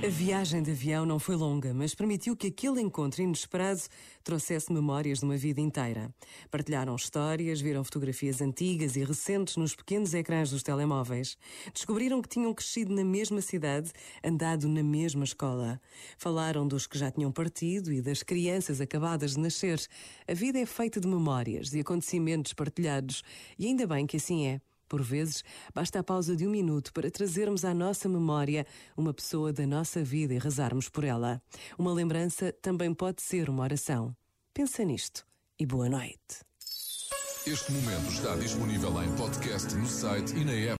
A viagem de avião não foi longa, mas permitiu que aquele encontro inesperado trouxesse memórias de uma vida inteira. Partilharam histórias, viram fotografias antigas e recentes nos pequenos ecrãs dos telemóveis. Descobriram que tinham crescido na mesma cidade, andado na mesma escola. Falaram dos que já tinham partido e das crianças acabadas de nascer. A vida é feita de memórias, de acontecimentos partilhados, e ainda bem que assim é. Por vezes, basta a pausa de um minuto para trazermos à nossa memória uma pessoa da nossa vida e rezarmos por ela. Uma lembrança também pode ser uma oração. Pensa nisto e boa noite. Este momento está disponível em podcast no site e na app.